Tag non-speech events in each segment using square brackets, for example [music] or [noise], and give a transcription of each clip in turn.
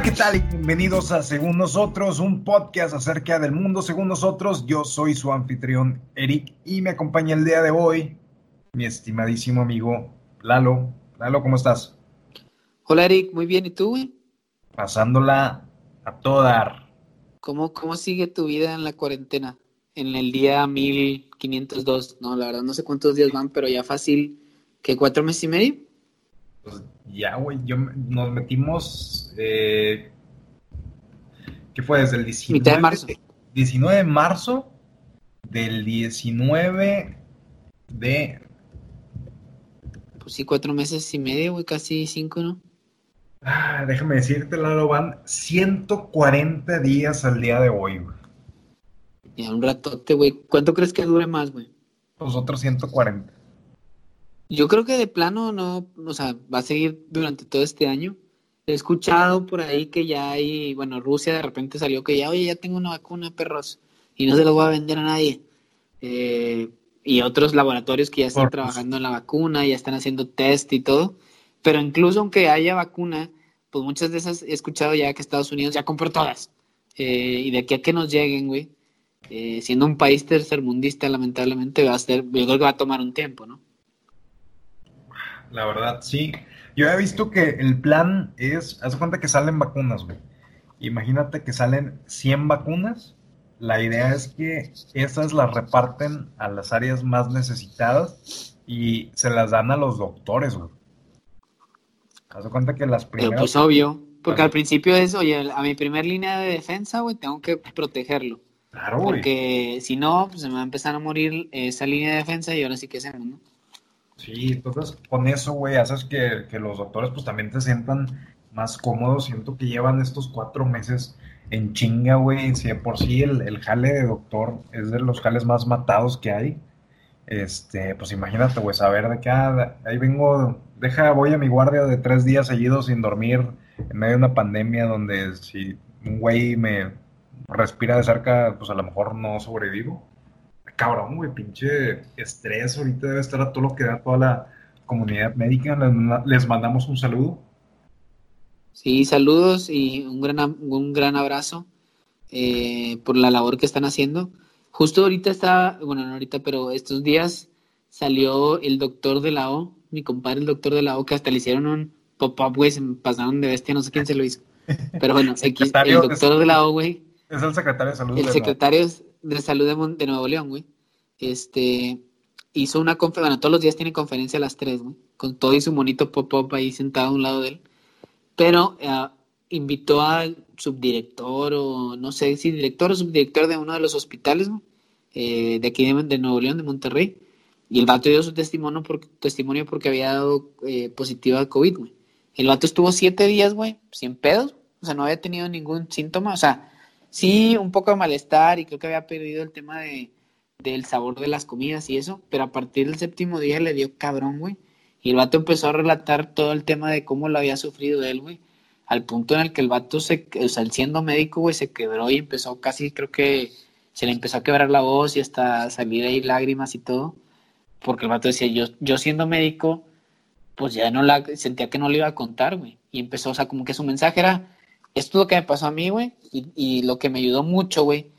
Hola, ¿qué tal? Bienvenidos a Según Nosotros, un podcast acerca del mundo según nosotros. Yo soy su anfitrión Eric y me acompaña el día de hoy mi estimadísimo amigo Lalo. Lalo, ¿cómo estás? Hola Eric, muy bien. ¿Y tú? Pasándola a todo dar. ¿Cómo, ¿Cómo sigue tu vida en la cuarentena? En el día 1502, no, la verdad no sé cuántos días van, pero ya fácil, ¿qué? ¿Cuatro meses y medio? Pues ya, güey, yo, nos metimos, eh, ¿qué fue? Desde el 19 Mitad de marzo. 19 de marzo del 19 de... Pues sí, cuatro meses y medio, güey, casi cinco, ¿no? Ah, déjame decirte, Lalo, van 140 días al día de hoy, güey. Ya un ratote, güey. ¿Cuánto crees que dure más, güey? Los otros 140. Yo creo que de plano no, o sea, va a seguir durante todo este año. He escuchado por ahí que ya hay, bueno, Rusia de repente salió que ya, oye, ya tengo una vacuna, perros, y no se lo voy a vender a nadie. Eh, y otros laboratorios que ya están trabajando en la vacuna, ya están haciendo test y todo. Pero incluso aunque haya vacuna, pues muchas de esas he escuchado ya que Estados Unidos ya compró todas. Eh, y de aquí a que nos lleguen, güey, eh, siendo un país tercermundista, lamentablemente va a ser, yo creo que va a tomar un tiempo, ¿no? La verdad, sí. Yo he visto que el plan es, haz cuenta que salen vacunas, güey. Imagínate que salen 100 vacunas. La idea es que esas las reparten a las áreas más necesitadas y se las dan a los doctores, güey. Haz cuenta que las Pero primeras... pues obvio, porque al principio es, oye, a mi primer línea de defensa, güey, tengo que protegerlo. Claro, güey. Porque si no, pues se me va a empezar a morir esa línea de defensa y ahora sí que hacemos, ¿no? Sí, entonces con eso, güey, haces que, que los doctores pues también te sientan más cómodos. Siento que llevan estos cuatro meses en chinga, güey. Si de por sí el, el jale de doctor es de los jales más matados que hay. Este, pues imagínate, güey, saber de que ah, ahí vengo, deja, voy a mi guardia de tres días seguidos sin dormir en medio de una pandemia donde si un güey me respira de cerca, pues a lo mejor no sobrevivo cabrón, güey, pinche estrés. Ahorita debe estar a todo lo que da toda la comunidad médica. Les, mandamos un saludo. Sí, saludos y un gran, un gran abrazo eh, por la labor que están haciendo. Justo ahorita está, bueno, no ahorita, pero estos días salió el doctor de la O, mi compadre el doctor de la O, que hasta le hicieron un pop-up, güey, se me pasaron de bestia, no sé quién se lo hizo. [laughs] Pero bueno, el doctor de la O, güey, Es el secretario de salud. el secretario de salud de, de Nuevo León, güey, este, hizo una conferencia, bueno, todos los días tiene conferencia a las 3, güey, con todo y su monito pop-up ahí sentado a un lado de él, pero eh, invitó al subdirector o no sé si director o subdirector de uno de los hospitales, güey, eh, de aquí de, Nuevo León, de Monterrey, y el vato dio su testimonio porque había dado eh, positiva a COVID, güey. El vato estuvo siete días, güey, sin pedos, o sea, no había tenido ningún síntoma, o sea, sí, un poco de malestar y creo que había perdido el tema de, del sabor de las comidas y eso, pero a partir del séptimo día le dio cabrón, güey. Y el vato empezó a relatar todo el tema de cómo lo había sufrido él, güey. Al punto en el que el vato, se, o sea, siendo médico, güey, se quebró y empezó casi, creo que se le empezó a quebrar la voz y hasta salir ahí lágrimas y todo. Porque el vato decía, yo, yo siendo médico, pues ya no la, sentía que no le iba a contar, güey. Y empezó, o sea, como que su mensaje era, esto es lo que me pasó a mí, güey, y, y lo que me ayudó mucho, güey,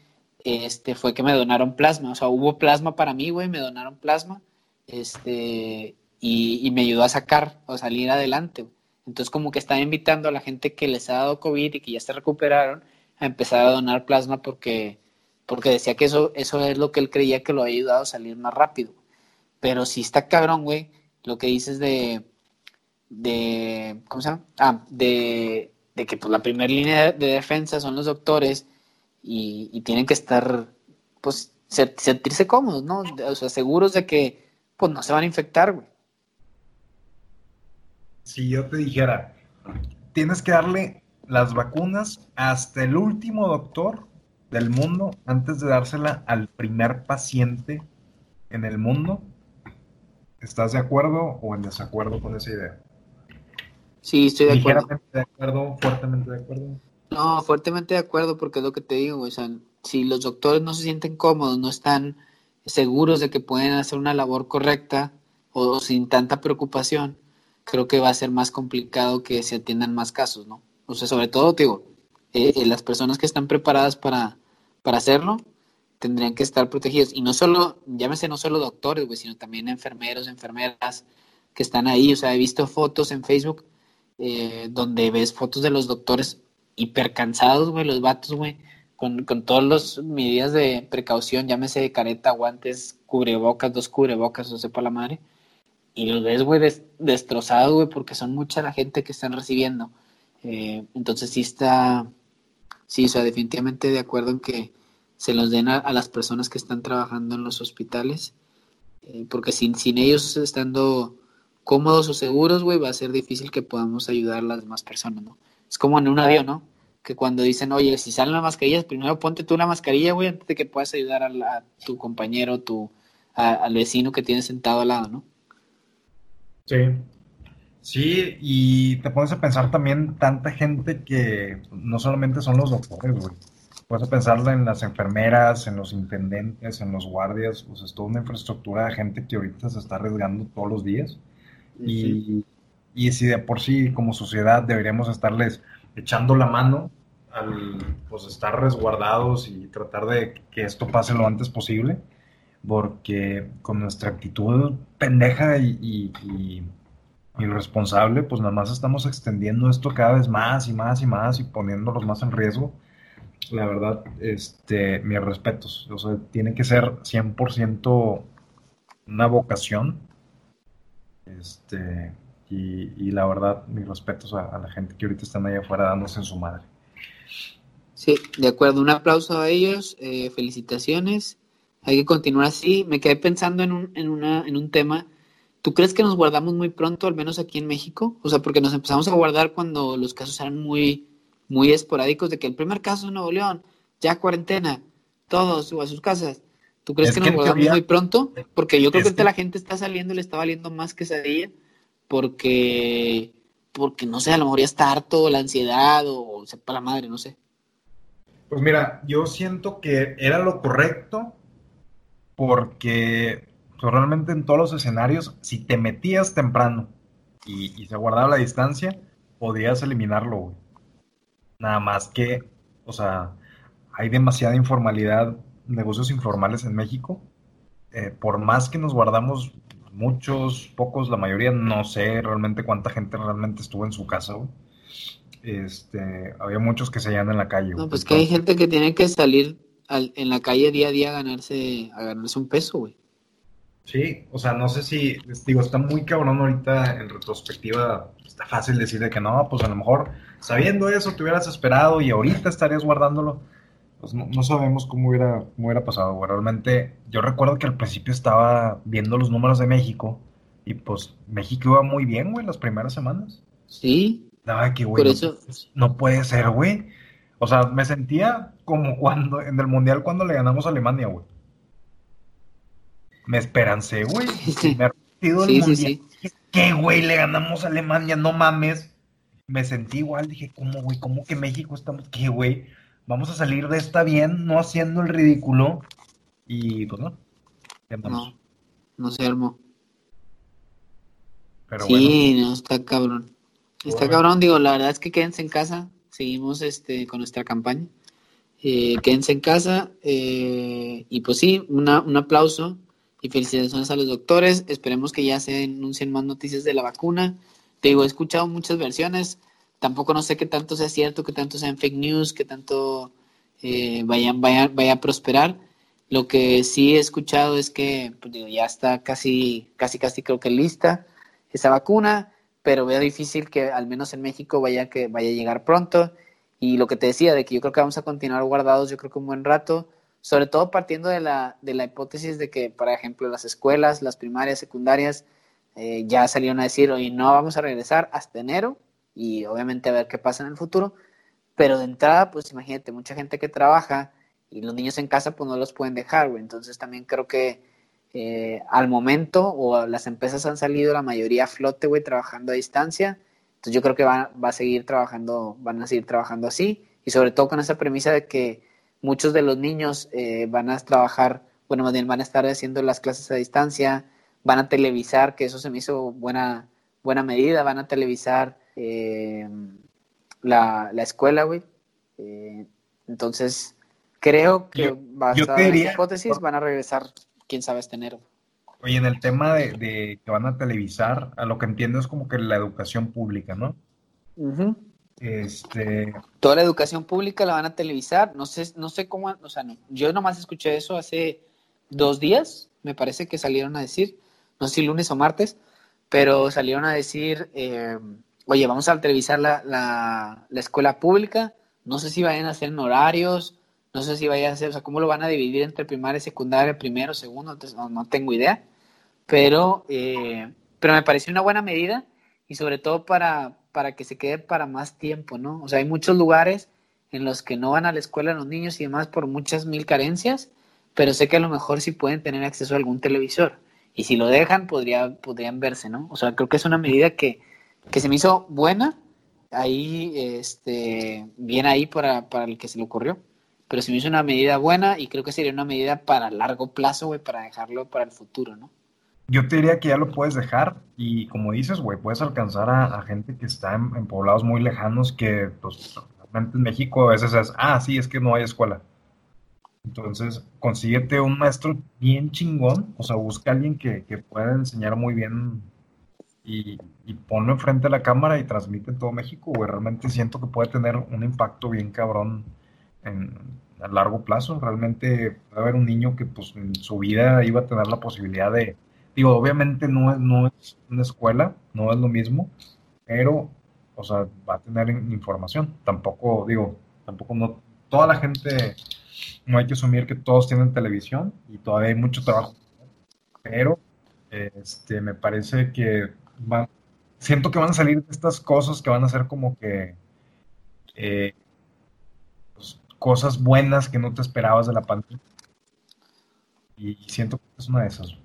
este, fue que me donaron plasma, o sea, hubo plasma para mí, güey, me donaron plasma, este, y, y me ayudó a sacar, o salir adelante. Entonces, como que estaba invitando a la gente que les ha dado COVID y que ya se recuperaron a empezar a donar plasma porque, porque decía que eso, eso es lo que él creía que lo había ayudado a salir más rápido. Pero sí está cabrón, güey, lo que dices de, de, ¿cómo se llama? Ah, de, de que pues la primera línea de defensa son los doctores y, y tienen que estar, pues, se- sentirse cómodos, ¿no? O sea, seguros de que, pues, no se van a infectar, güey. Si yo te dijera, tienes que darle las vacunas hasta el último doctor del mundo antes de dársela al primer paciente en el mundo, ¿estás de acuerdo o en desacuerdo con esa idea? Sí, estoy de acuerdo. De acuerdo, fuertemente de acuerdo. No, fuertemente de acuerdo, porque es lo que te digo, güey, o sea, si los doctores no se sienten cómodos, no están seguros de que pueden hacer una labor correcta o sin tanta preocupación, creo que va a ser más complicado que se atiendan más casos, ¿no? o sea, sobre todo, digo, eh, eh, las personas que están preparadas para, para hacerlo tendrían que estar protegidos. Y no solo, llámese no solo doctores, güey, sino también enfermeros, enfermeras que están ahí. O sea, he visto fotos en Facebook eh, donde ves fotos de los doctores hipercansados, güey, los vatos, güey, con, con todas las medidas de precaución, llámese de careta, guantes, cubrebocas, dos cubrebocas, o sepa la madre. Y los ves, güey, destrozados, güey, porque son mucha la gente que están recibiendo. Eh, entonces sí está, sí, o sea, definitivamente de acuerdo en que se los den a, las personas que están trabajando en los hospitales, eh, porque sin, sin ellos estando cómodos o seguros, güey, va a ser difícil que podamos ayudar a las demás personas, ¿no? Es como en un avión, ¿no? Que cuando dicen, oye, si salen las mascarillas, primero ponte tú la mascarilla, güey, antes de que puedas ayudar a, tu compañero, tu, al vecino que tienes sentado al lado, ¿no? Sí. Sí, y te pones a pensar también tanta gente que no solamente son los doctores, güey. Puedes pensarla en las enfermeras, en los intendentes, en los guardias, pues es toda una infraestructura de gente que ahorita se está arriesgando todos los días. Y, y si de por sí como sociedad deberíamos estarles echando la mano al pues estar resguardados y tratar de que esto pase lo antes posible, porque con nuestra actitud pendeja y, y, y irresponsable, pues nada más estamos extendiendo esto cada vez más y más y más y poniéndolos más en riesgo la verdad, este, mis respetos. O sea, tiene que ser 100% una vocación. Este, y, la verdad, mis respetos a, la gente que ahorita están allá afuera dándose en su madre. Sí, de acuerdo. Un aplauso a ellos. Eh, felicitaciones. Hay que continuar así. Me quedé pensando en un, en, una, en un tema. ¿Tú crees que nos guardamos muy pronto, al menos aquí en México? O sea, porque nos empezamos a guardar cuando los casos eran muy muy esporádicos de que el primer caso en Nuevo León, ya cuarentena, todos a sus casas. ¿Tú crees que nos guardamos muy pronto? Porque yo creo que, la gente está saliendo y le está valiendo más que esa día porque, porque no sé, a lo mejor ya está harto la ansiedad o, sepa la madre, no sé. Pues mira, yo siento que era lo correcto porque pues, realmente en todos los escenarios, si te metías temprano y, y se guardaba la distancia, podías eliminarlo, güey. Nada más que, o sea, hay demasiada informalidad, negocios informales en México. Eh, por más que nos guardamos muchos, pocos, la mayoría, no sé realmente cuánta gente realmente estuvo en su casa, Este, había muchos que se hallan en la calle. No, pues que hay gente que tiene que salir en la calle día a día a ganarse, a ganarse un peso, güey. Sí, o sea, no sé si, digo, está muy cabrón ahorita en retrospectiva, está fácil decir de que no, pues a lo mejor sabiendo eso te hubieras esperado y ahorita estarías guardándolo. Pues no, sabemos cómo hubiera, cómo hubiera pasado, güey. Realmente, yo recuerdo que al principio estaba viendo los números de México y pues México iba muy bien, güey, las primeras semanas. Sí. Nada, que, güey, eso... no, puede ser, güey. O sea, me sentía como cuando, en el Mundial cuando le ganamos a Alemania, güey me esperancé, güey. [laughs] Me repetido el mundial. ¿Qué, güey? Le ganamos a Alemania, no mames. Me sentí igual, dije, ¿cómo, güey? ¿Cómo que México estamos? ¿Qué, güey? Vamos a salir de esta bien, no haciendo el ridículo. Y pues no. No, no se armó. Pero sí, no, está cabrón. Está cabrón, digo, la verdad es que quédense en casa. Seguimos este con nuestra campaña. Eh, quédense en casa. Eh, y pues sí, una, un aplauso y felicitaciones a los doctores. Esperemos que ya se anuncien más noticias de la vacuna. Te digo, he escuchado muchas versiones. Tampoco no sé qué tanto sea cierto, qué tanto sean fake news, qué tanto eh, vaya, vaya, a prosperar. Lo que sí he escuchado es que pues, digo, ya está casi, casi, casi creo que lista esa vacuna, pero veo difícil que al menos en México vaya, que vaya a llegar pronto. Y lo que te decía, de que yo creo que vamos a continuar guardados, yo creo que un buen rato sobre todo partiendo de la, de la hipótesis de que, por ejemplo, las escuelas, las primarias, secundarias, eh, ya salieron a decir, hoy no vamos a regresar hasta enero y obviamente a ver qué pasa en el futuro. Pero de entrada, pues imagínate, mucha gente que trabaja y los niños en casa pues no los pueden dejar, güey. Entonces también creo que eh, al momento o las empresas han salido la mayoría a flote, güey, trabajando a distancia. Entonces yo creo que va, va a seguir trabajando, van a seguir trabajando así y sobre todo con esa premisa de que muchos de los niños eh, van a trabajar, bueno, más bien van a estar haciendo las clases a distancia, van a televisar, que eso se me hizo buena, buena medida, van a televisar eh, la, la escuela, güey. Eh, entonces, creo que Yo- basada en diría- hipótesis van a regresar, quién sabe, este enero. Oye, en el tema de, de que van a televisar, a lo que entiendo es como que la educación pública, ¿no? Este, Toda la educación pública la van a televisar. No sé, no sé cómo, o sea, no, yo nomás escuché eso hace dos días, me parece que salieron a decir, no sé si lunes o martes, pero salieron a decir, eh, oye, vamos a televisar la, la, la escuela pública, no sé si vayan a hacer en horarios, no sé si vayan a hacer, o sea, cómo lo van a dividir entre primaria, secundaria, primero, segundo, entonces no, no tengo idea, pero, eh, pero me pareció una buena medida y sobre todo para, para que se quede para más tiempo, ¿no? O sea, hay muchos lugares en los que no van a la escuela los niños y demás por muchas mil carencias, pero sé que a lo mejor sí pueden tener acceso a algún televisor. Y si lo dejan, podría, podrían verse, ¿no? O sea, creo que es una medida que, que se me hizo buena, ahí, este, bien ahí para, para el que se le ocurrió, pero se me hizo una medida buena y creo que sería una medida para largo plazo, güey, para dejarlo para el futuro, ¿no? yo te diría que ya lo puedes dejar y como dices, güey, puedes alcanzar a, gente que está en, en poblados muy lejanos que, pues, realmente en México a veces es, ah, sí, es que no hay escuela. Entonces, consíguete un maestro bien chingón, o sea, busca a alguien que, que pueda enseñar muy bien y, y ponlo enfrente de la cámara y transmite en todo México, güey. Realmente siento que puede tener un impacto bien cabrón en, a largo plazo. Realmente puede haber un niño que, pues, en su vida iba a tener la posibilidad de, digo, obviamente no es, no es una escuela, no es lo mismo, pero, o sea, va a tener in- información. Tampoco, digo, tampoco no, toda la gente, no hay que asumir que todos tienen televisión y todavía hay mucho trabajo, pero este, me parece que siento que van a salir estas cosas que van a ser como que eh, pues, cosas buenas que no te esperabas de la pandemia. Y siento que es una de esas.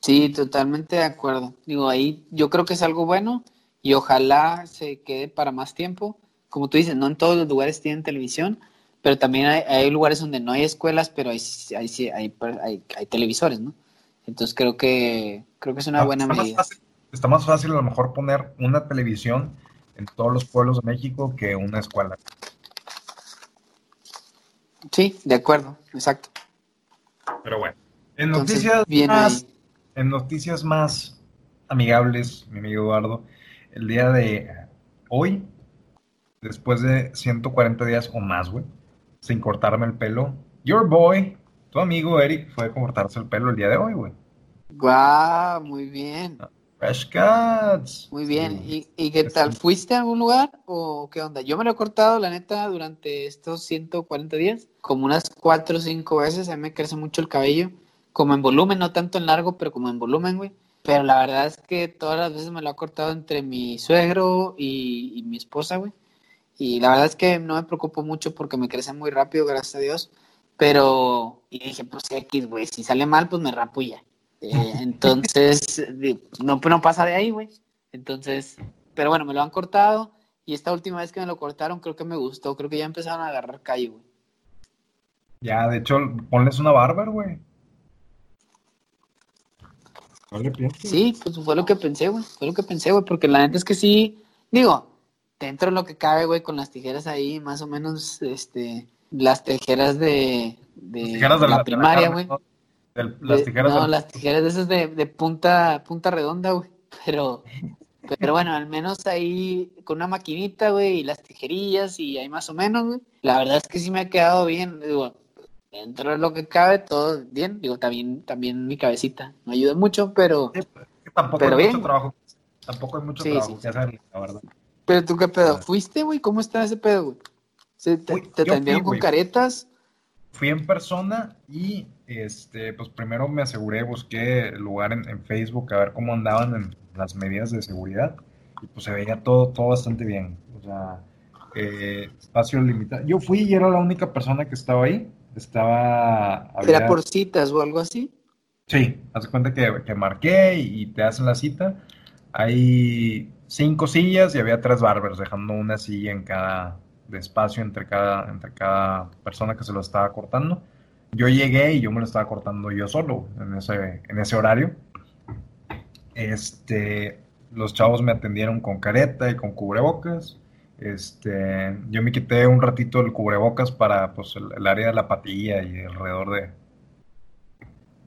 Sí, totalmente de acuerdo. Digo, ahí yo creo que es algo bueno y ojalá se quede para más tiempo. Como tú dices, no en todos los lugares tienen televisión, pero también hay, hay lugares donde no hay escuelas, pero hay, hay- hay televisores, ¿no? Entonces creo que creo que es una Ah, buena está más medida. fácil, está más fácil a lo mejor poner una televisión en todos los pueblos de México que una escuela. Sí, de acuerdo, exacto. Pero bueno. En Entonces, noticias más, ahí. en noticias más amigables, mi amigo Eduardo, el día de hoy, después de 140 días o más, güey, sin cortarme el pelo, your boy, tu amigo Eric, fue a cortarse el pelo el día de hoy, güey. Guau, muy bien, Fresh cuts. muy bien. Sí. ¿Y, y qué tal? ¿Fuiste a algún lugar o qué onda? Yo me lo he cortado, la neta, durante estos 140 días, como unas cuatro o cinco veces. A mí me crece mucho el cabello, como en volumen, no tanto en largo, pero como en volumen, güey. Pero la verdad es que todas las veces me lo ha cortado entre mi suegro y, y mi esposa, güey. Y la verdad es que no me preocupo mucho porque me crece muy rápido, gracias a Dios. Pero, y dije, pues X, güey, si sale mal, pues me rapo y ya. Eh, [laughs] entonces, no, no pasa de ahí, güey. Entonces, pero bueno, me lo han cortado. Y esta última vez que me lo cortaron, creo que me gustó. Creo que ya empezaron a agarrar calle, güey. Ya, de hecho, ponles una barber, güey. No le pienses. Sí, pues fue lo que pensé, güey. Fue lo que pensé, güey. Porque la neta es que sí, digo, dentro de lo que cabe, güey, con las tijeras ahí, más o menos, este, las tijeras de, de Las tijeras de la, de primaria, güey. las De- tijeras no, del- las tijeras de esas de, de punta, punta redonda, güey. [laughs] Pero, pero bueno, al menos ahí con una maquinita, güey, y las tijerillas y ahí más o menos, güey. La verdad es que sí me ha quedado bien, digo, dentro de lo que cabe, todo bien. Digo, también, también mi cabecita no ayuda mucho, pero, Sí, pues, tampoco Pero hay bien. mucho trabajo. Tampoco hay mucho Sí, trabajo sí, que hacer, la verdad. pero tú qué pedo. ¿fuiste, güey? ¿Cómo está ese pedo, güey? ¿Se te, atendieron fui, con caretas? Fui en persona y este, pues primero me aseguré, busqué el lugar en, en Facebook a ver cómo andaban en las medidas de seguridad y pues se veía todo, todo bastante bien. O sea, eh, espacio limitado. Yo fui y era la única persona que estaba ahí. Estaba. ¿Era por citas o algo así? Sí, haz de cuenta que, que marqué y te hacen la cita. Hay cinco sillas y había tres barbers, dejando una silla en cada de espacio entre cada, entre cada persona que se lo estaba cortando. Yo llegué y yo me lo estaba cortando yo solo en ese, en ese horario. Este, los chavos me atendieron con careta y con cubrebocas Este, yo me quité un ratito el cubrebocas para pues, el, área de la patilla y alrededor de,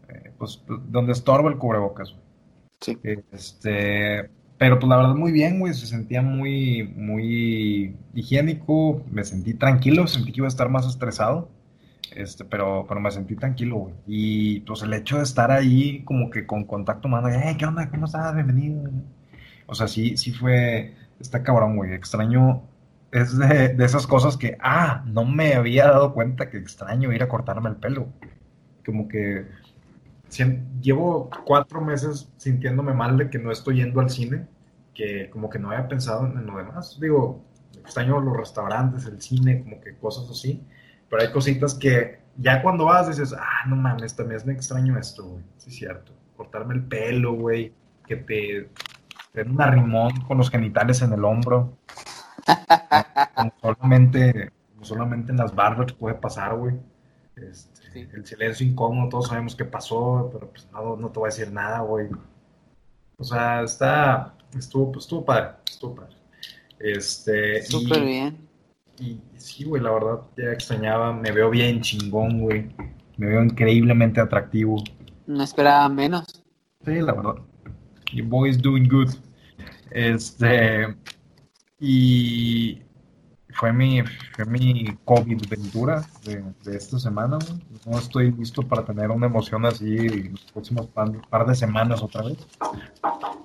eh, pues, donde estorba el cubrebocas. Sí. Este, pero pues la verdad muy bien, güey, se sentía muy, muy higiénico, me sentí tranquilo, sentí que iba a estar más estresado, este, pero, pero me sentí tranquilo, güey. Y pues el hecho de estar ahí como que con contacto humano, hey, ¿qué onda? ¿Cómo estás? Bienvenido. O sea, sí, sí fue, está cabrón, güey, extraño, es de, de esas cosas que, ah, no me había dado cuenta que extraño ir a cortarme el pelo. Como que llevo cuatro meses sintiéndome mal de que no estoy yendo al cine, que como que no había pensado en lo demás. Digo, extraño los restaurantes, el cine, como que cosas así, pero hay cositas que ya cuando vas dices, ah, no mames, también me extraño esto, güey. Sí, es cierto. Cortarme el pelo, güey, que te den un arrimón con los genitales en el hombro. [laughs] como solamente, solamente en las barbas puede pasar, güey. Este, el silencio incómodo, todos sabemos qué pasó, pero pues no, no te voy a decir nada, güey. O sea, está, estuvo, pues, estuvo padre, estuvo padre. Este, Súper bien. Y sí, güey, la verdad, ya extrañaba, me veo bien chingón, güey. Me veo increíblemente atractivo. No esperaba menos. Sí, la verdad. Your boy is doing good. Este, y fue mi, fue mi COVID ventura de, de esta semana. No estoy listo para tener una emoción así en los próximos par, de semanas otra vez.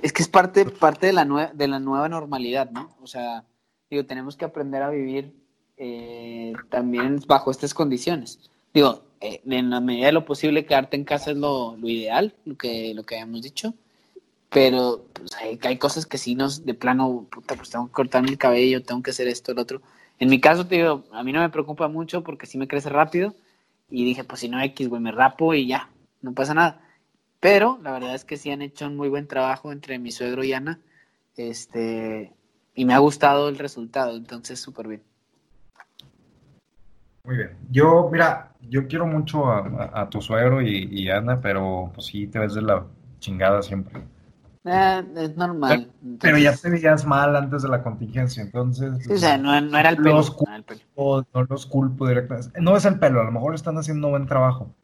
Es que es parte, parte de, la de la nueva normalidad, ¿no? O sea, digo, tenemos que aprender a vivir eh, también bajo estas condiciones. Digo, eh, en la medida de lo posible quedarte en casa es lo, lo ideal, lo que, lo que habíamos dicho pero pues, hay, cosas que sí nos, de plano, puta, pues tengo que cortarme el cabello, tengo que hacer esto, el otro. En mi caso, te digo, a mí no me preocupa mucho porque sí me crece rápido. Y dije, pues si no X, güey, me rapo y ya, no pasa nada. Pero la verdad es que sí han hecho un muy buen trabajo entre mi suegro y Ana. Este, y me ha gustado el resultado, entonces súper bien. Muy bien. Yo, mira, yo quiero mucho a, tu suegro y, y, Ana, pero pues sí te ves de la chingada siempre. Eh, es normal. Pero, ya te veías mal antes de la contingencia, entonces. o sea, no, era el pelo. no, los culpo directamente. No es el pelo, a lo mejor están haciendo buen trabajo.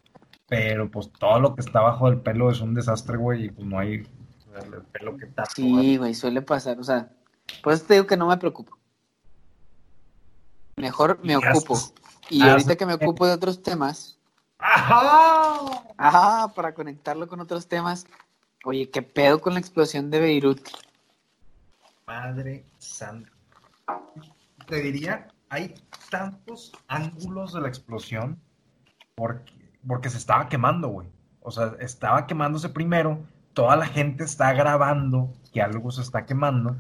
Pero pues todo lo que está bajo del pelo es un desastre, güey, y pues no hay el pelo que está. Sí, güey, suele pasar. O sea, pues te digo que no me preocupo. Mejor me ocupo. Y ahorita que me ocupo de otros temas. ¡Ajá! Ajá, para conectarlo con otros temas Oye, ¿qué pedo con la explosión de Beirut? Madre santa. Te diría, hay tantos ángulos de la explosión porque, porque se estaba quemando, güey. O sea, estaba quemándose primero, toda la gente está grabando que algo se está quemando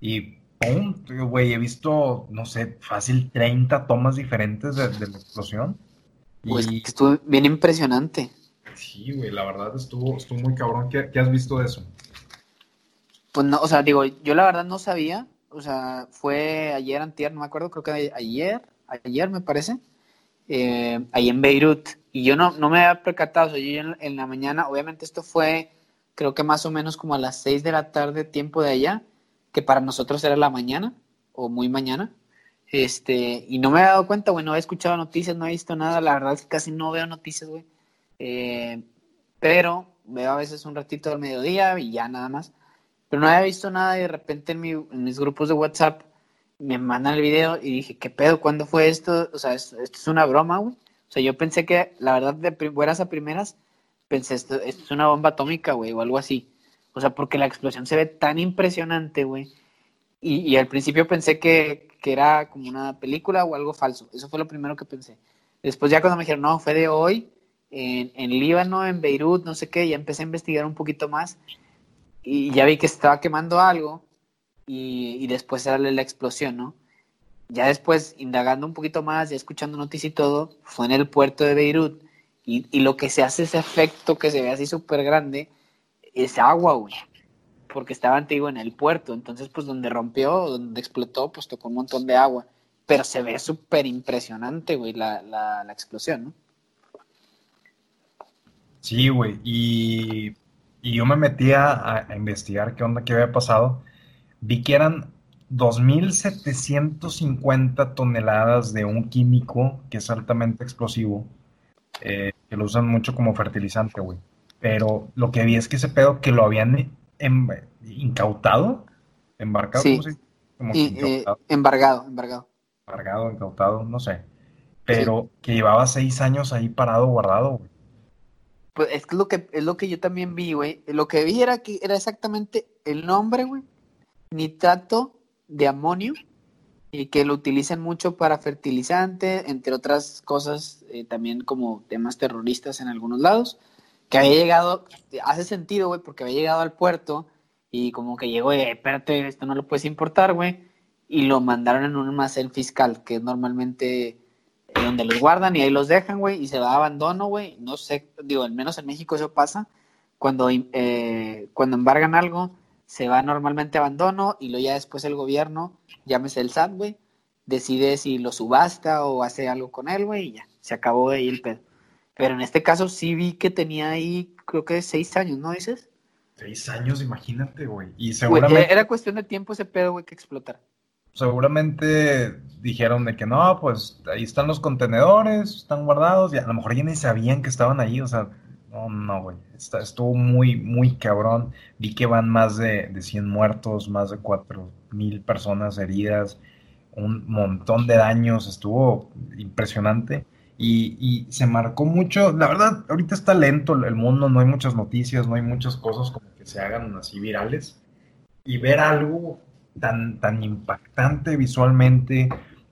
y ¡pum! Güey, he visto, no sé, fácil 30 tomas diferentes de, la explosión. Pues estuvo bien impresionante. Sí, güey, la verdad estuvo, estuvo muy cabrón. ¿Qué, has visto de eso? Pues no, o sea, digo, yo la verdad no sabía. O sea, fue ayer, antier, no me acuerdo, creo que ayer, ayer me parece, eh, ahí en Beirut. Y yo no, no me había percatado, o sea, yo en, la mañana, obviamente esto fue, creo que más o menos como a las 6 de la tarde, tiempo de allá, que para nosotros era la mañana, o muy mañana. Este, y no me había dado cuenta, güey, no he escuchado noticias, no he visto nada, la verdad es que casi no veo noticias, güey. Eh, pero veo a veces un ratito al mediodía y ya nada más. Pero no había visto nada y de repente en, mis grupos de WhatsApp me mandan el video y dije, ¿qué pedo? ¿Cuándo fue esto? O sea, esto, es una broma, güey. O sea, yo pensé que, la verdad, de buenas a primeras, pensé, esto, esto es una bomba atómica, güey, o algo así. O sea, porque la explosión se ve tan impresionante, güey. Y, y, al principio pensé que, que, era como una película o algo falso. Eso fue lo primero que pensé. Después ya cuando me dijeron, no, fue de hoy, en, en, Líbano, en Beirut, no sé qué, ya empecé a investigar un poquito más y ya vi que estaba quemando algo y, y después sale la explosión, ¿no? Ya después, indagando un poquito más, ya escuchando noticias y todo, fue en el puerto de Beirut y, y lo que se hace ese efecto que se ve así súper grande es agua, güey. Porque estaba antiguo en el puerto, entonces pues donde rompió, donde explotó, pues tocó un montón de agua. Pero se ve súper impresionante, güey, la, la, la explosión, ¿no? Sí, güey. Y, yo me metí a, investigar qué onda, qué había pasado. Vi que eran 2.750 toneladas de un químico que es altamente explosivo, eh, que lo usan mucho como fertilizante, güey. Pero lo que vi es que ese pedo que lo habían em, incautado, embarcado, sí. Como eh, embargado, embargado. Embargado, incautado, no sé. Pero que llevaba seis años ahí parado, guardado, güey. Pues es lo que es lo que yo también vi, güey. Lo que vi era que era exactamente el nombre, güey. Nitrato de amonio y que lo utilizan mucho para fertilizante, entre otras cosas, eh, también como temas terroristas en algunos lados, que había llegado, hace sentido, güey, porque había llegado al puerto y como que llegó, eh, espérate, esto no lo puedes importar, güey, y lo mandaron en un almacén fiscal, que normalmente donde los guardan y ahí los dejan, güey, y se va a abandono, güey. No sé, digo, al menos en México eso pasa. Cuando, eh, cuando embargan algo, se va normalmente a abandono y luego ya después el gobierno, llámese el SAT, güey, decide si lo subasta o hace algo con él, güey, y ya, se acabó de ahí el pedo. Pero en este caso sí vi que tenía ahí, creo que seis años, ¿no dices? Seis años, imagínate, güey. Y seguramente... Era cuestión de tiempo ese pedo, güey, que explotara seguramente dijeron de que no, pues ahí están los contenedores, están guardados, y a lo mejor ya ni sabían que estaban ahí, o sea, no, no, güey, estuvo muy, muy cabrón. Vi que van más de, de 100 muertos, más de 4 mil personas heridas, un montón de daños, estuvo impresionante. Y, y, se marcó mucho, la verdad, ahorita está lento el mundo, no hay muchas noticias, no hay muchas cosas como que se hagan así virales. Y ver algo tan, tan impactante visualmente,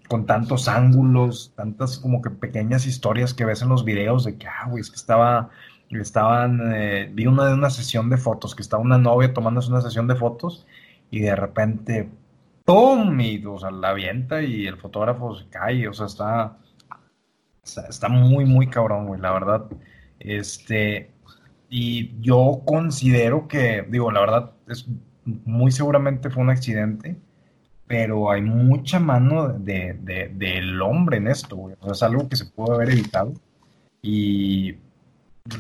con tantos ángulos, tantas como que pequeñas historias que ves en los videos de que, ah, güey, es que estaba, estaban, eh, vi una de una sesión de fotos, que estaba una novia tomándose una sesión de fotos y de repente, ¡pum! Y, o sea, la avienta y el fotógrafo se cae, o sea, está, está, está muy, muy cabrón, güey, la verdad. Este, y yo considero que, digo, la verdad, es muy seguramente fue un accidente, pero hay mucha mano de, del hombre en esto, es algo que se pudo haber evitado. Y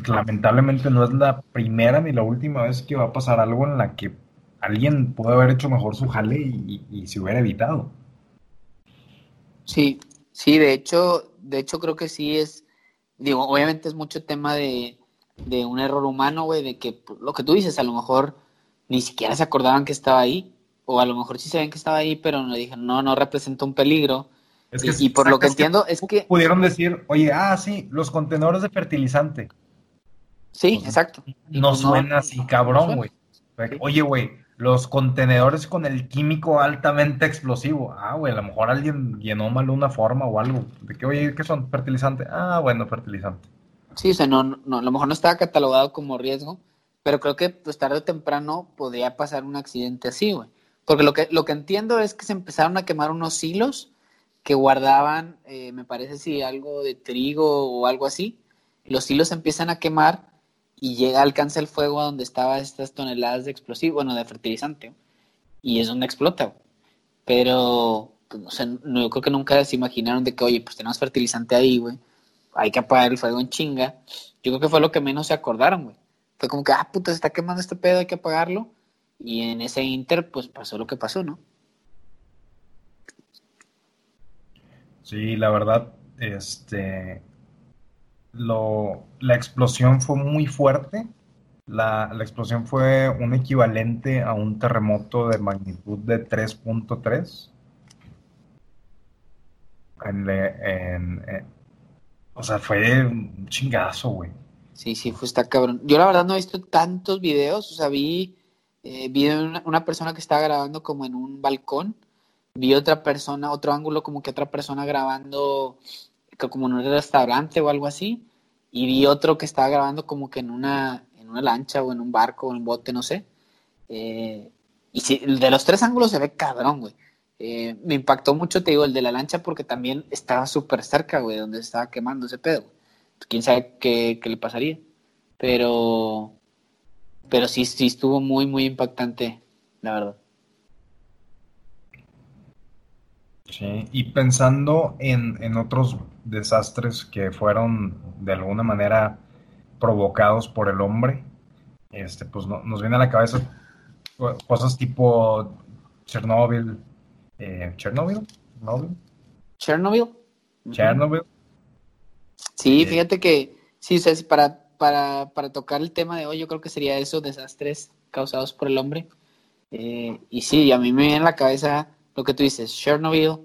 lamentablemente no es la primera ni la última vez que va a pasar algo en la que alguien puede haber hecho mejor su jale y, se hubiera evitado. Sí, sí, de hecho, de hecho creo que sí es, digo, obviamente es mucho tema de, de un error humano, güey, de que pues, lo que tú dices, a lo mejor ni siquiera se acordaban que estaba ahí, o a lo mejor sí sabían que estaba ahí, pero no dijeron, no, no representa un peligro. y, por lo que entiendo es que... Pudieron decir, oye, ah, sí, los contenedores de fertilizante. Sí, exacto. No pues suena así, cabrón, güey. Oye, güey, los contenedores con el químico altamente explosivo. Ah, güey, a lo mejor alguien llenó mal una forma o algo. De que, oye, ¿qué son? Fertilizante. Ah, bueno, fertilizante. Sí, o sea, no, no, a lo mejor no estaba catalogado como riesgo, pero creo que pues tarde o temprano podría pasar un accidente así, güey. Porque lo que, lo que entiendo es que se empezaron a quemar unos hilos que guardaban, eh, me parece si algo de trigo o algo así. Los hilos se empiezan a quemar y llega, alcanza el fuego a donde estaban estas toneladas de explosivo, bueno, de fertilizante, y es donde explota. Pero, pues, no sé, yo creo que nunca se imaginaron de que, oye, pues tenemos fertilizante ahí, güey, hay que apagar el fuego en chinga. Yo creo que fue lo que menos se acordaron, güey. Fue como que, ah, puta, se está quemando este pedo, hay que apagarlo. Y en ese inter, pues pasó lo que pasó, ¿no? Sí, la verdad, este, lo, la explosión fue muy fuerte. La, explosión fue un equivalente a un terremoto de magnitud de 3.3. o sea, fue un chingazo, güey. Sí, sí, fue está cabrón. Yo la verdad no he visto tantos videos, o sea, vi, eh, vi una, persona que estaba grabando como en un balcón, vi otra persona, otro ángulo como que otra persona grabando como en un restaurante o algo así, y vi otro que estaba grabando como que en una, en una lancha o en un barco o en un bote, no sé. Eh, y si, de los tres ángulos se ve cabrón, güey. Eh, me impactó mucho, te digo, el de la lancha porque también estaba súper cerca, güey, donde estaba quemando ese pedo quién sabe qué, le pasaría. Pero, pero sí, sí estuvo muy, muy impactante, la verdad. Sí, y pensando en, otros desastres que fueron de alguna manera provocados por el hombre, este, pues nos viene a la cabeza cosas tipo Chernóbil, Eh, Chernobyl. Chernobyl. Chernobyl. Sí, fíjate que, sí, o para, para, para tocar el tema de hoy, yo creo que sería eso, desastres causados por el hombre. Eh, y sí, a mí me viene en la cabeza lo que tú dices, Chernobyl,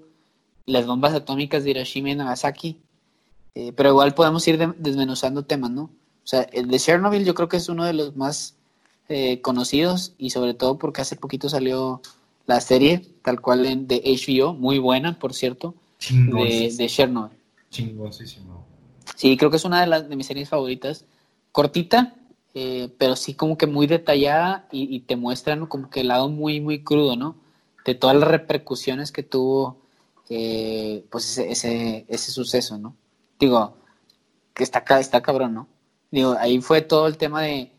las bombas atómicas de Hiroshima y Nagasaki. Eh, pero igual podemos ir desmenuzando temas, ¿no? O sea, el de Chernobyl yo creo que es uno de los más eh, conocidos y sobre todo porque hace poquito salió la serie, tal cual de HBO, muy buena, por cierto, de, de Chernobyl. Chingosísimo. Sí, creo que es una de, las, de mis series favoritas. Cortita, eh, pero sí como que muy detallada y, te muestran como que el lado muy, muy crudo, ¿no? De todas las repercusiones que tuvo eh, pues ese, ese, suceso, ¿no? Digo, que está, está cabrón, ¿no? Digo, ahí fue todo el tema de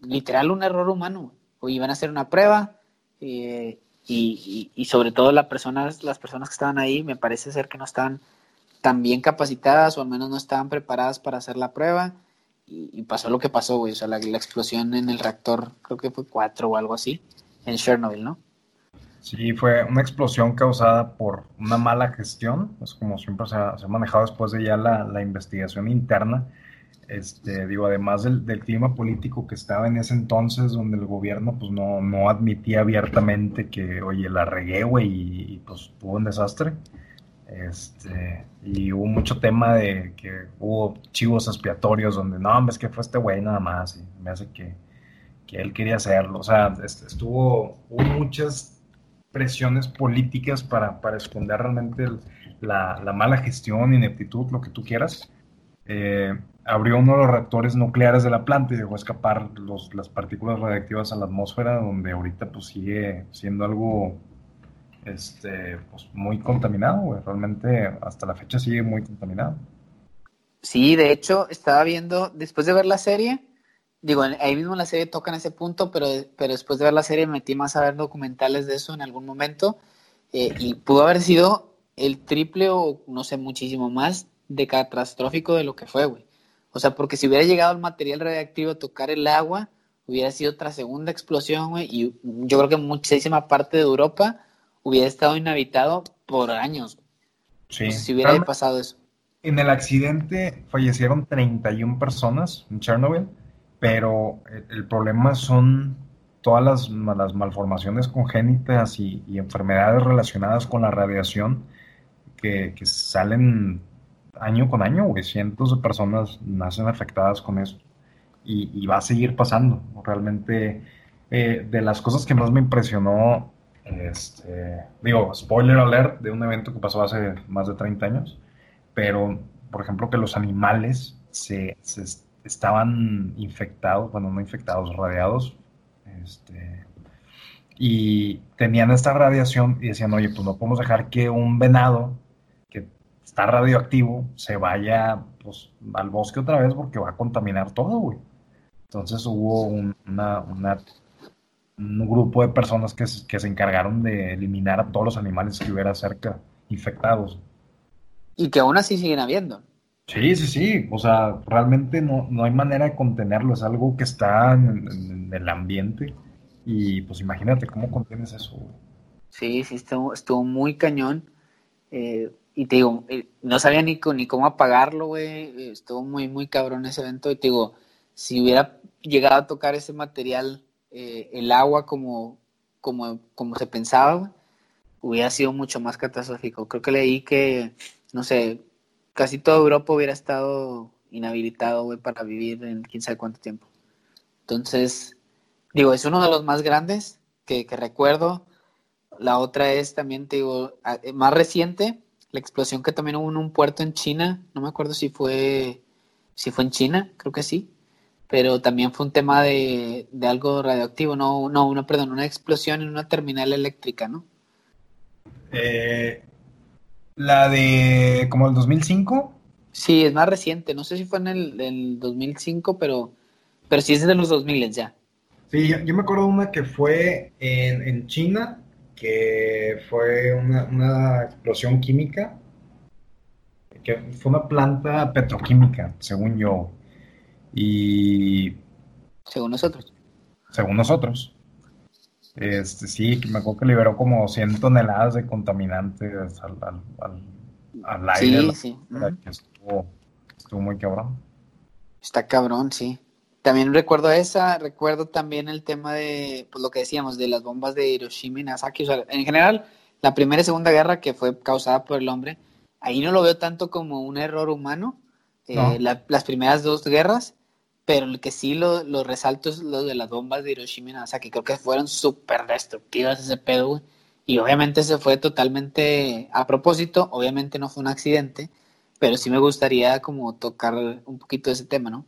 literal un error humano. O iban a hacer una prueba eh, y, y, sobre todo las personas, las personas que estaban ahí me parece ser que no estaban tan bien capacitadas o al menos no estaban preparadas para hacer la prueba y, pasó lo que pasó, güey. O sea, la, explosión en el reactor, creo que fue 4 o algo así, en Chernobyl, ¿no? Sí, fue una explosión causada por una mala gestión, es como siempre se ha, manejado después de ya la, investigación interna. Este, digo, además del, clima político que estaba en ese entonces, donde el gobierno pues no, no admitía abiertamente que, oye, la regué, güey, y, y, pues tuvo un desastre. Este, y hubo mucho tema de que hubo chivos expiatorios donde no, es que fue este güey nada más y me hace que, que él quería hacerlo. O sea, estuvo, hubo muchas presiones políticas para, para esconder realmente la, la, mala gestión, ineptitud, lo que tú quieras. Eh, abrió uno de los reactores nucleares de la planta y dejó escapar los, las partículas radiactivas a la atmósfera, donde ahorita pues sigue siendo algo este, pues muy contaminado, Realmente hasta la fecha sigue muy contaminado. Sí, de hecho, estaba viendo, después de ver la serie, digo, ahí mismo la serie tocan ese punto, pero, pero después de ver la serie me metí más a ver documentales de eso en algún momento, eh, y pudo haber sido el triple o no sé, muchísimo más de catastrófico de lo que fue, güey. O sea, porque si hubiera llegado el material radiactivo a tocar el agua, hubiera sido otra segunda explosión, güey, y yo creo que muchísima parte de Europa hubiera estado inhabitado por años. Sí. si hubiera pasado eso. En el accidente fallecieron 31 personas en Chernobyl, pero el, problema son todas las, las malformaciones congénitas y, enfermedades relacionadas con la radiación que, salen año con año, güey. Cientos de personas nacen afectadas con eso. Y, va a seguir pasando. Realmente, eh, de las cosas que más me impresionó este, digo, spoiler alert de un evento que pasó hace más de 30 años, pero por ejemplo que los animales se, estaban infectados, bueno, no infectados, radiados, este, y tenían esta radiación y decían, oye, pues no podemos dejar que un venado que está radioactivo se vaya pues, al bosque otra vez porque va a contaminar todo, güey. Entonces hubo una, una un grupo de personas que, que se encargaron de eliminar a todos los animales que hubiera cerca infectados. Y que aún así siguen habiendo. Sí, sí, sí. O sea, realmente no, no hay manera de contenerlo. Es algo que está en, el ambiente. Y pues imagínate cómo contienes eso. Sí, sí, estuvo, estuvo muy cañón. Eh, y te digo, eh, no sabía ni, ni cómo apagarlo, güey. Estuvo muy, muy cabrón ese evento. Y te digo, si hubiera llegado a tocar ese material eh, el agua como, como, como se pensaba, hubiera sido mucho más catastrófico. Creo que leí que, no sé, casi toda Europa hubiera estado inhabilitado para vivir en quién sabe cuánto tiempo. Entonces, digo, es uno de los más grandes que, recuerdo. La otra es también, digo, eh, más reciente, la explosión que también hubo en un puerto en China. No me acuerdo si fue, si fue en China, creo que sí pero también fue un tema de, algo radioactivo, no, no, no, perdón, una explosión en una terminal eléctrica, ¿no? Eh, la de como el 2005. Sí, es más reciente, no sé si fue en el, 2005, pero, pero sí es de los 2000 ya. Sí, yo, me acuerdo de una que fue en, China, que fue una, una explosión química, que fue una planta petroquímica, según yo, y... Según nosotros. Según nosotros. Este, sí, me acuerdo que liberó como 100 toneladas de contaminantes al, al, al, aire. Sí, sí. estuvo, estuvo muy cabrón. Está cabrón, sí. También recuerdo esa, recuerdo también el tema de, pues lo que decíamos, de las bombas de Hiroshima y Nagasaki. O sea, en general, la primera y segunda guerra que fue causada por el hombre, ahí no lo veo tanto como un error humano, eh, las primeras dos guerras, pero el que sí lo, lo, resalto es lo de las bombas de Hiroshima y Nagasaki, creo que fueron súper destructivas ese pedo. Y obviamente se fue totalmente a propósito, obviamente no fue un accidente, pero sí me gustaría como tocar un poquito ese tema, ¿no?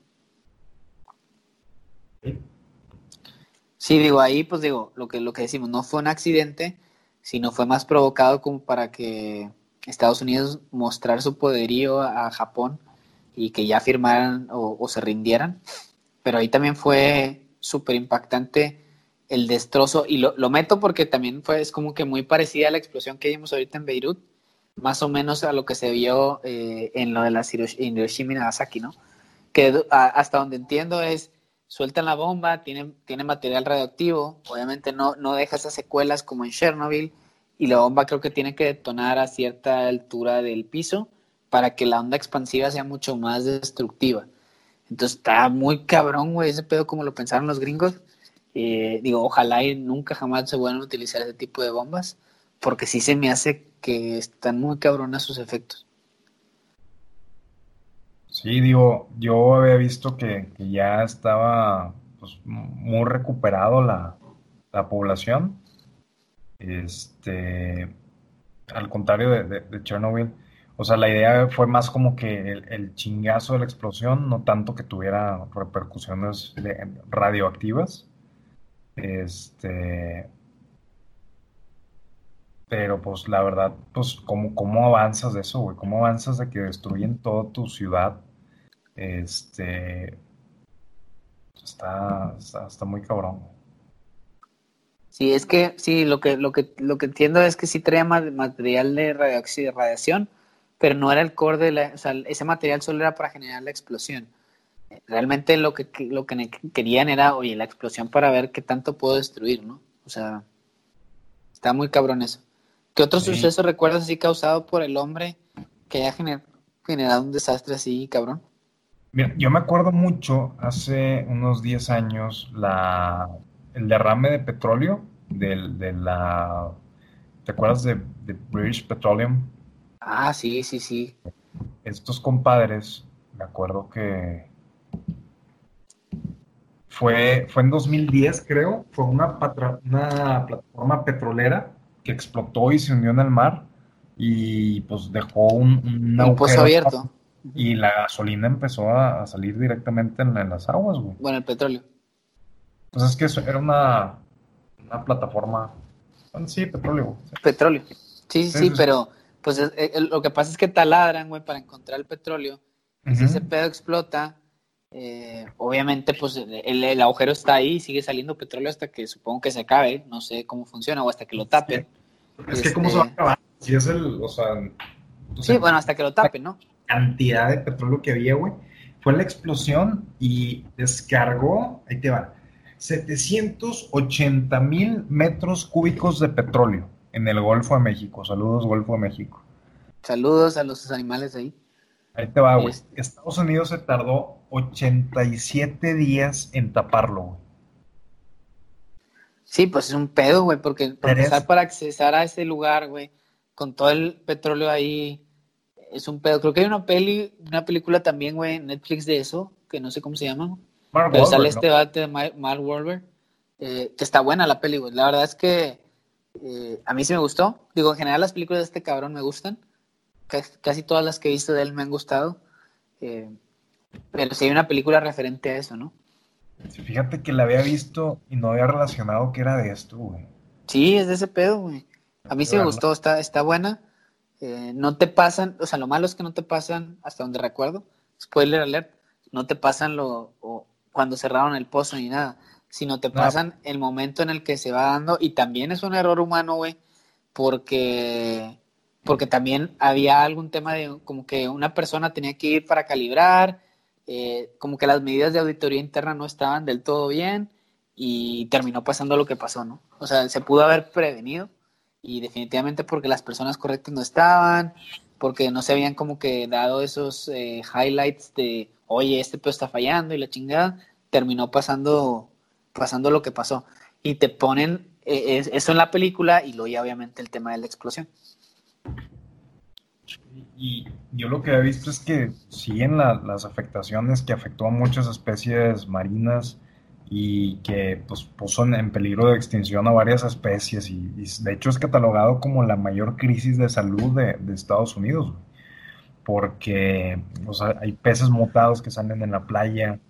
Sí, digo, ahí pues digo, lo que, lo que decimos, no fue un accidente, sino fue más provocado como para que Estados Unidos mostrar su poderío a Japón y que ya firmaran o, se rindieran. Pero ahí también fue súper impactante el destrozo, y lo, lo, meto porque también fue, es como que muy parecida a la explosión que vimos ahorita en Beirut, más o menos a lo que se vio eh, en lo de la Hiroshima y Nagasaki, ¿no? Que hasta donde entiendo es, sueltan la bomba, tiene, tiene material radioactivo, obviamente no, no deja esas secuelas como en Chernobyl, y la bomba creo que tiene que detonar a cierta altura del piso para que la onda expansiva sea mucho más destructiva. Entonces está muy cabrón, güey, ese pedo como lo pensaron los gringos. Eh, digo, ojalá y nunca jamás se vuelvan a utilizar ese tipo de bombas, porque sí se me hace que están muy cabronas sus efectos. Sí, digo, yo había visto que, ya estaba pues, muy recuperado la, población. Este, al contrario de, Chernobyl, o sea, la idea fue más como que el, chingazo de la explosión, no tanto que tuviera repercusiones radioactivas. Este, pero pues la verdad, pues ¿cómo, cómo avanzas de eso, güey? ¿Cómo avanzas de que destruyen toda tu ciudad? Este... Está, está, muy cabrón. Sí, es que, sí, lo que, lo que, lo que entiendo es que sí traía material de radiación, pero no era el core de la, o sea, ese material solo era para generar la explosión. Realmente lo que, lo que querían era, oye, la explosión para ver qué tanto puedo destruir, ¿no? O sea, está muy cabrón eso. ¿Qué otro suceso recuerdas así causado por el hombre que haya generado un desastre así, cabrón? Mira, yo me acuerdo mucho hace unos 10 años la, el derrame de petróleo de la... ¿Te acuerdas de, British Petroleum? Ah, sí, sí, sí. Estos compadres, me acuerdo que fue, fue en 2010, creo, fue una, una plataforma petrolera que explotó y se hundió en el mar y pues dejó un, un, pozo abierto. Y la gasolina empezó a, salir directamente en, las aguas, güey. Bueno, el petróleo. Pues es que eso era una, una plataforma. sí, petróleo. Petróleo. Sí, sí, pero pues lo que pasa es que taladran, güey, para encontrar el petróleo. Si ese pedo explota, eh, obviamente, pues el, agujero está ahí y sigue saliendo petróleo hasta que supongo que se acabe. No sé cómo funciona o hasta que lo tapen. Es que, ¿cómo se va a este, acabar? Si es el, o sea. sí, bueno, hasta que lo tapen, ¿no? Cantidad de petróleo que había, güey. Fue la explosión y descargó, ahí te va, 780 mil metros cúbicos de petróleo en el Golfo de México. Saludos, Golfo de México. Saludos a los animales ahí. Ahí te va, güey. Este. Estados Unidos se tardó 87 días en taparlo, güey. Sí, pues es un pedo, güey, porque para para accesar a ese lugar, güey, con todo el petróleo ahí, es un pedo. Creo que hay una peli, una película también, güey, en Netflix de eso, que no sé cómo se llama. pero sale este de Mark Wahlberg, eh, que está buena la peli, güey. La verdad es que eh, a mí sí me gustó. Digo, en general las películas de este cabrón me gustan casi todas las que he visto de él me han gustado. Eh, pero sí hay una película referente a eso, ¿no? fíjate que la había visto y no había relacionado que era de esto, güey. Sí, es de ese pedo, güey. A mí sí me gustó, está, está buena. Eh, no te pasan, o sea, lo malo es que no te pasan, hasta donde recuerdo, spoiler alert, no te pasan lo cuando cerraron el pozo ni nada, sino te pasan el momento en el que se va dando, y también es un error humano, güey, porque porque también había algún tema de como que una persona tenía que ir para calibrar, eh, como que las medidas de auditoría interna no estaban del todo bien y terminó pasando lo que pasó, ¿no? O sea, se pudo haber prevenido y definitivamente porque las personas correctas no estaban, porque no se habían como que dado esos eh, highlights de, oye, este pedo está fallando y la chingada, terminó pasando, pasando lo que pasó. Y te ponen eh, eso en la película y luego ya obviamente el tema de la explosión. Y yo lo que he visto es que siguen las afectaciones que afectó a muchas especies marinas y que pues, puso en peligro de extinción a varias especies y, de hecho es catalogado como la mayor crisis de salud de, Estados Unidos, porque hay peces mutados que salen en la playa,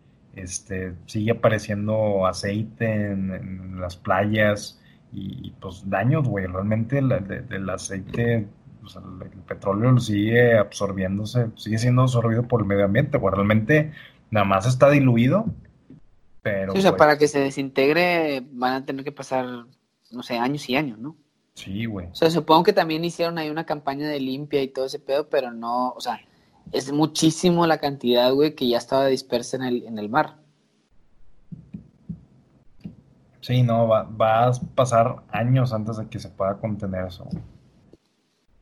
este, sigue apareciendo aceite en, las playas y, pues daños, güey, realmente del aceite, el, petróleo lo sigue absorbiéndose, sigue siendo absorbido por el medio ambiente, güey, realmente nada más está diluido o sea, para que se desintegre van a tener que pasar, no sé, años y años, ¿no? Sí, güey. O sea, supongo que también hicieron ahí una campaña de limpia y todo ese pedo, pero no, o sea, es muchísimo la cantidad, güey, que ya estaba dispersa en el, en el mar. Sí, no, va, va, a pasar años antes de que se pueda contener eso.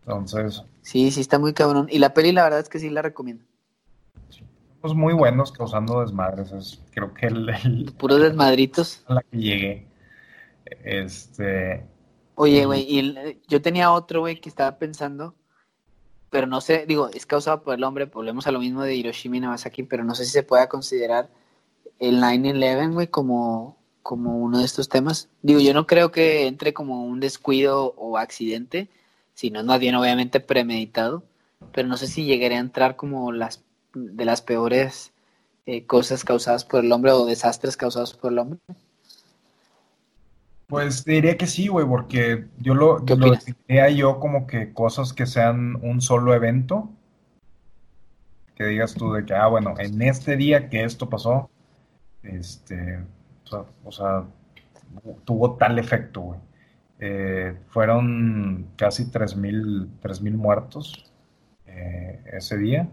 Entonces. Sí, sí, está muy cabrón. Y la peli, la verdad es que sí la recomiendo muy buenos causando desmadres. Es, creo que el, puros desmadritos a la que llegué. Este. Oye, güey, y yo tenía otro, güey, que estaba pensando, pero no sé, digo, es causado por el hombre, volvemos a lo mismo de Hiroshima y Nagasaki, pero no sé si se pueda considerar el 9-11, güey, como, como uno de estos temas. Digo, yo no creo que entre como un descuido o accidente, sino más bien obviamente premeditado, pero no sé si llegaría a entrar como las de las peores eh, cosas causadas por el hombre o desastres causados por el hombre? Pues diría que sí, güey, porque yo lo, diría yo como que cosas que sean un solo evento, que digas tú de que, ah, bueno, en este día que esto pasó, este, o sea, tuvo tal efecto, güey. Eh, fueron casi 3.000 mil muertos eh, ese día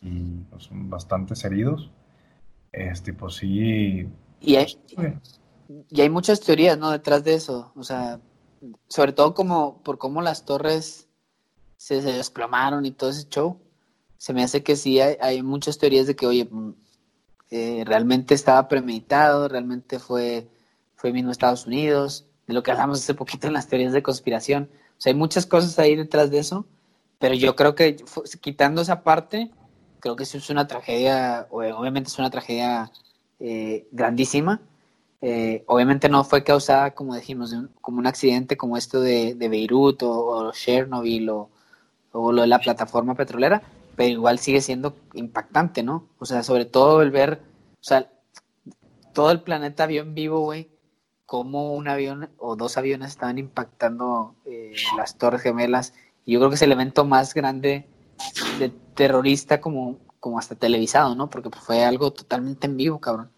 y pues, bastantes heridos. Este, pues sí. Y hay, y hay muchas teorías, ¿no? Detrás de eso. O sea, sobre todo como por cómo las torres se, desplomaron y todo ese show. Se me hace que sí hay, muchas teorías de que, oye, mm, eh, realmente estaba premeditado, realmente fue, fue mismo Estados Unidos, de lo que hablamos hace poquito en las teorías de conspiración. O sea, hay muchas cosas ahí detrás de eso, pero yo creo que quitando esa parte, creo que sí es una tragedia, obviamente es una tragedia eh, grandísima. Eh, obviamente no fue causada, como dijimos, como un accidente como esto de, Beirut o, Chernobyl o, lo de la plataforma petrolera, pero igual sigue siendo impactante, ¿no? O sea, sobre todo el ver, o sea, todo el planeta vio en vivo, güey, cómo un avión o dos aviones estaban impactando eh, las Torres Gemelas. Y yo creo que es el evento más grande de terrorista como, como hasta televisado, ¿no? Porque fue algo totalmente en vivo, cabrón.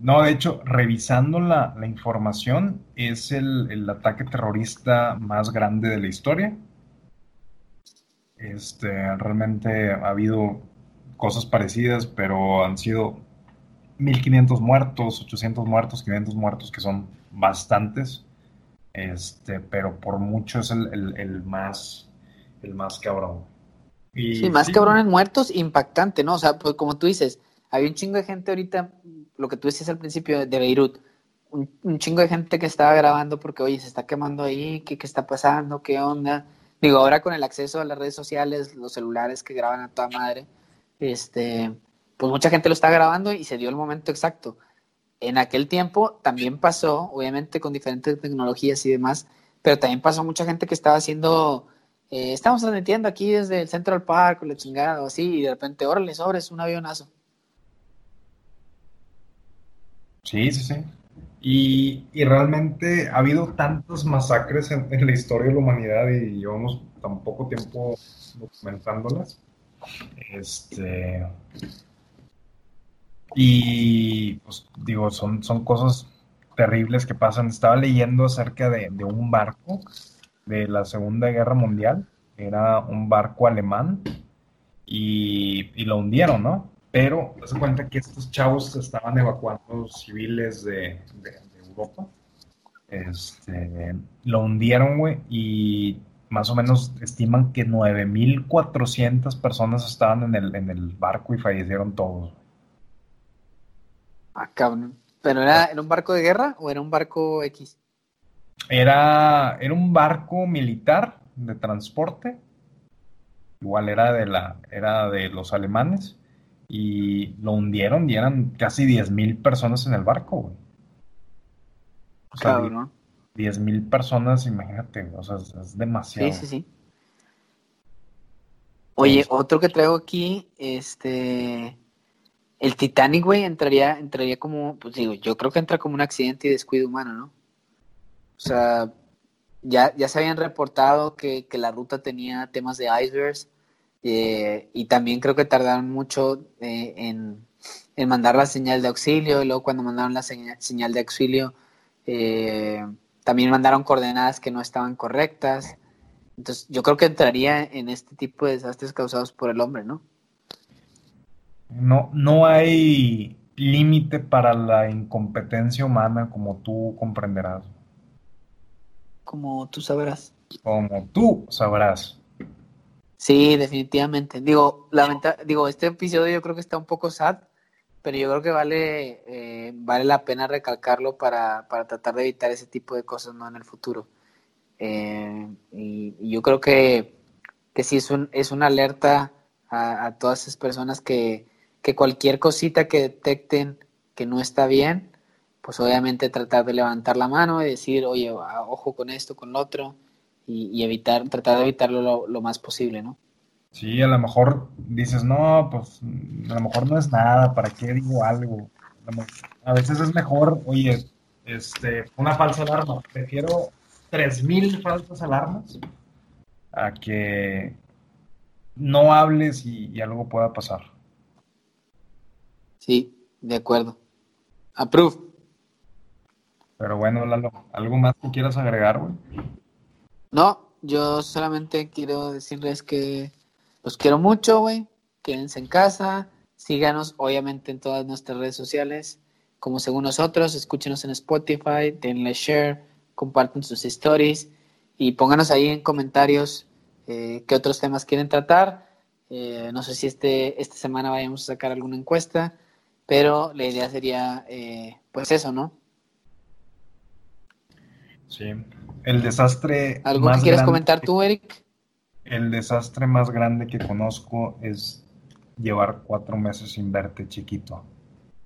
No, de hecho, revisando la, información, es el, ataque terrorista más grande de la historia. Este, realmente ha habido cosas parecidas, pero han sido 1500 muertos, 800 muertos, 500 muertos, que son bastantes. Este, pero por mucho es el más, el más cabrón sí, más cabrones muertos, impactante, ¿no? O sea, pues como tú dices, había un chingo de gente ahorita, lo que tú decías al principio de Beirut, un, chingo de gente que estaba grabando porque, oye, se está quemando ahí, ¿qué, ¿qué, está pasando? ¿Qué onda? Digo, ahora con el acceso a las redes sociales, los celulares que graban a toda madre, este, pues mucha gente lo está grabando y se dio el momento exacto. En aquel tiempo también pasó, obviamente con diferentes tecnologías y demás, pero también pasó mucha gente que estaba haciendo eh, estamos transmitiendo aquí desde el Central Park, la chingada, o así, y de repente, órale, sobres, un avionazo. Sí, sí, sí. Y, y, realmente ha habido tantas masacres en, la historia de la humanidad y llevamos tan poco tiempo documentándolas. Este. Y pues digo, son, son cosas terribles que pasan. Estaba leyendo acerca de, de un barco de la Segunda Guerra Mundial. Era un barco alemán y, lo hundieron, ¿no? Pero se cuenta que estos chavos estaban evacuando civiles de, Europa. Este, lo hundieron, güey, y más o menos estiman que 9.400 personas estaban en el, en el barco y fallecieron todos. Ah, cabrón. ¿Pero era, era un barco de guerra o era un barco X? Era, era un barco militar de transporte. Igual era de la, era de los alemanes. Y lo hundieron y eran casi 10.000 personas en el barco, güey. O sea, 10.000 personas, imagínate, o sea, es, demasiado. Sí, sí, sí. Oye, otro que traigo aquí, este, el Titanic, güey, entraría, entraría como, pues digo, yo creo que entra como un accidente y descuido humano, ¿no? O sea, ya, ya se habían reportado que, la ruta tenía temas de icebergs eh, y también creo que tardaron mucho eh, en, mandar la señal de auxilio y luego cuando mandaron la señal, de auxilio eh, también mandaron coordenadas que no estaban correctas. Entonces yo creo que entraría en este tipo de desastres causados por el hombre, ¿no? No, no hay límite para la incompetencia humana, como tú comprenderás. Como tú sabrás. Como tú sabrás. Sí, definitivamente. Digo, lamenta digo, este episodio yo creo que está un poco sad, pero yo creo que vale, eh, vale la pena recalcarlo para, para, tratar de evitar ese tipo de cosas ¿no? en el futuro. Eh, y, yo creo que, que sí es, un, es una alerta a, a todas esas personas que, que cualquier cosita que detecten que no está bien, pues obviamente tratar de levantar la mano y decir, oye, ojo con esto, con lo otro, y, evitar, tratar de evitarlo lo, más posible, ¿no? Sí, a lo mejor dices, no, pues a lo mejor no es nada, ¿para qué digo algo? A veces es mejor, oye, este, una falsa alarma, prefiero 3.000 falsas alarmas a que no hables y algo pueda pasar. Sí, de acuerdo. Approve. Pero bueno, Lalo, ¿algo más que quieras agregar, güey? No, yo solamente quiero decirles que los quiero mucho, güey. Quédense en casa. Síganos, obviamente, en todas nuestras redes sociales. Como según nosotros, escúchenos en Spotify, denle share, compartan sus stories y pónganos ahí en comentarios eh, qué otros temas quieren tratar. Eh, no sé si este, esta semana vayamos a sacar alguna encuesta pero la idea sería, eh, pues eso, ¿no? Sí, el desastre. ¿Algo que quieres comentar tú, Eric? El desastre más grande que conozco es llevar cuatro meses sin verte, chiquito.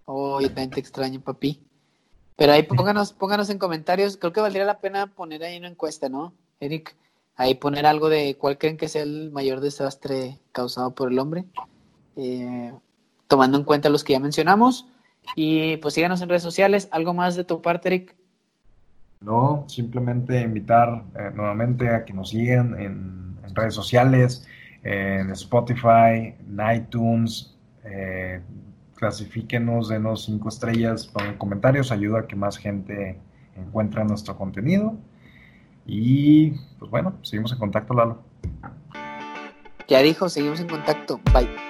Oh, yo también te extraño, papi. Pero ahí pónganos, pónganos en comentarios, creo que valdría la pena poner ahí una encuesta, ¿no, Eric? Ahí poner algo de cuál creen que sea el mayor desastre causado por el hombre. Eh, tomando en cuenta los que ya mencionamos. Y pues síganos en redes sociales. ¿Algo más de tu parte, Eric? No, simplemente invitar eh, nuevamente a que nos sigan en, redes sociales, en Spotify, en iTunes. Eh, clasifíquenos, denos cinco estrellas, pongan comentarios, ayuda a que más gente encuentre nuestro contenido. Y pues bueno, seguimos en contacto, Lalo. Ya dijo, seguimos en contacto. Bye.